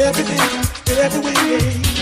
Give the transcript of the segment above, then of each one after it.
every day, every way.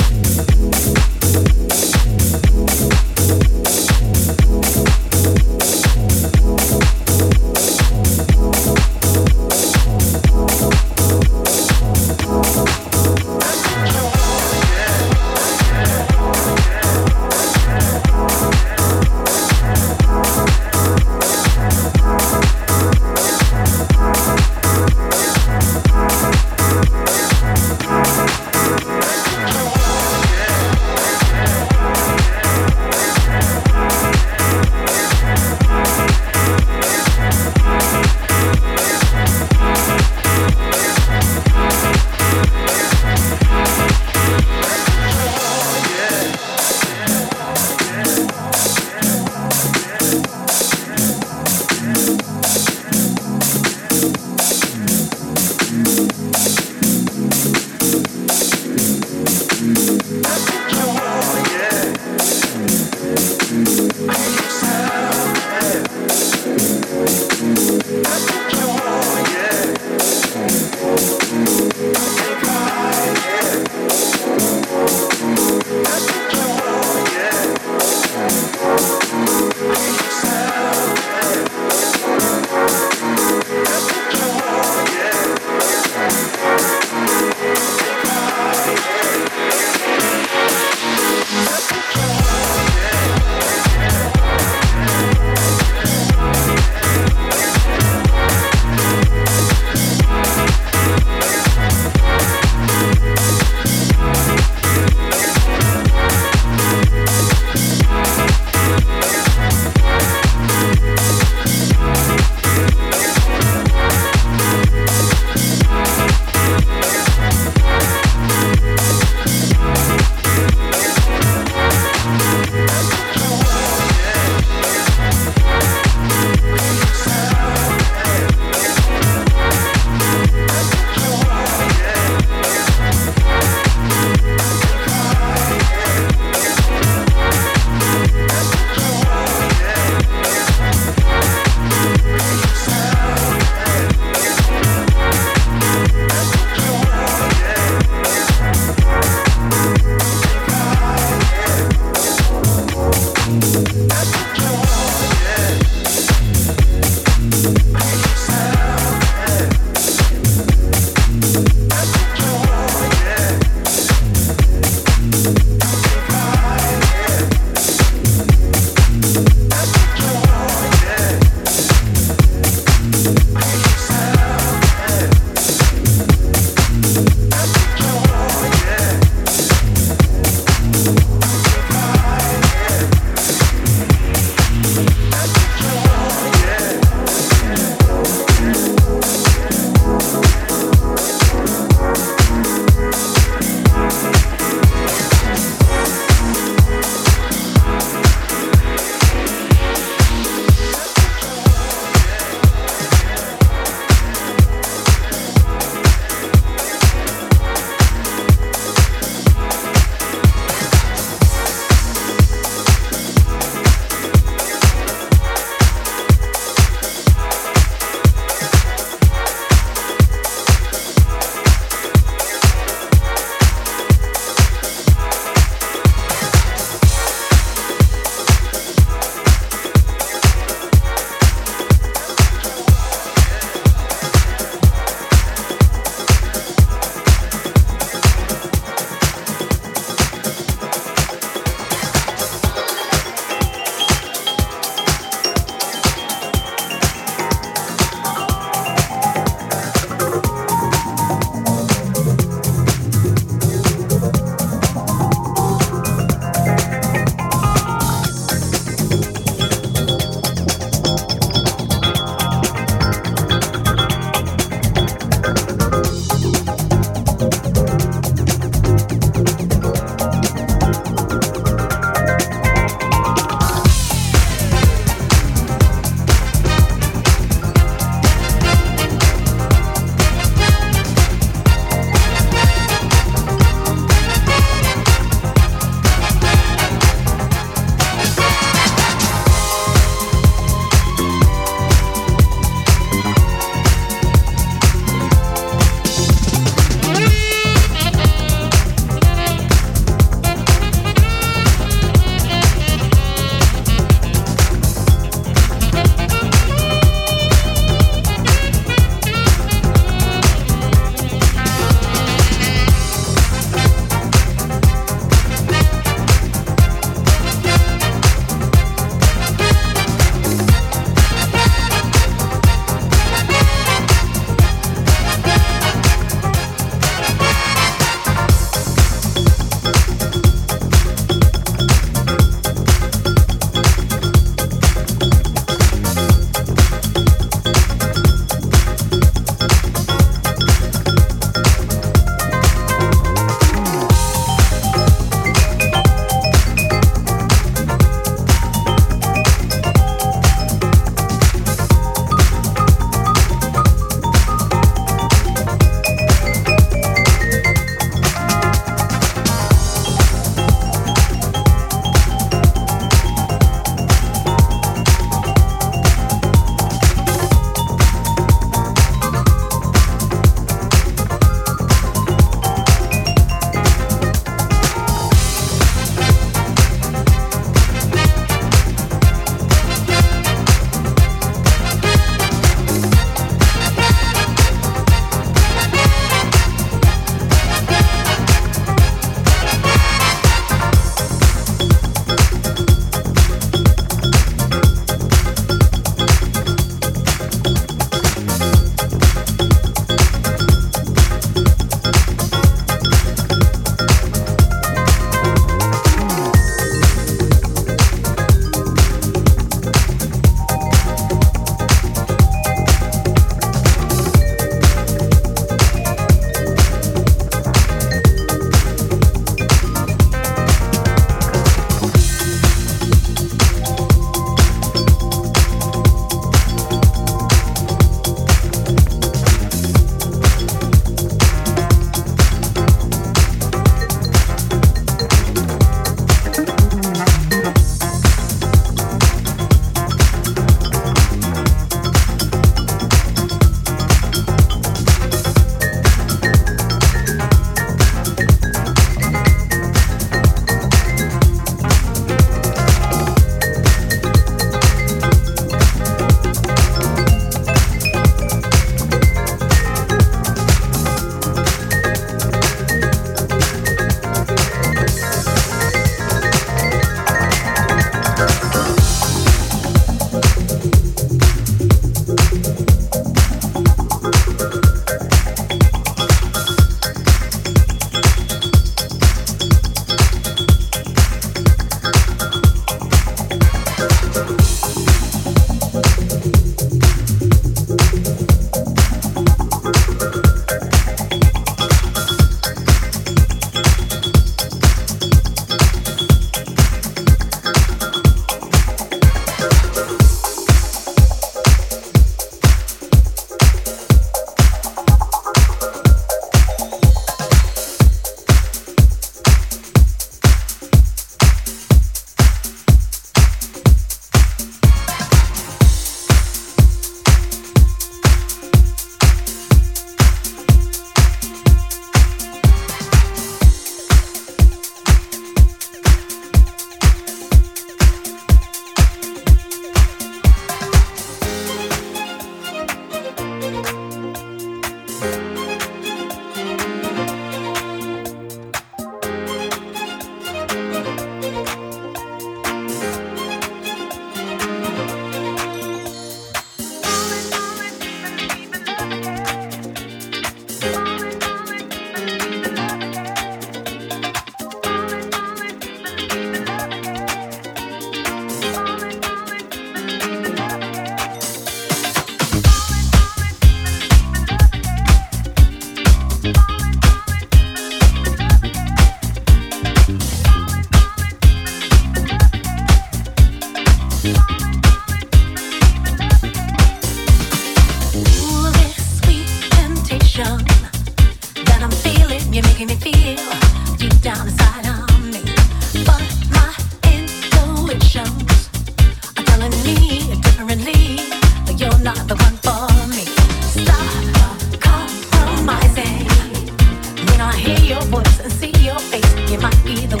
I hear your voice and see your face, you might be the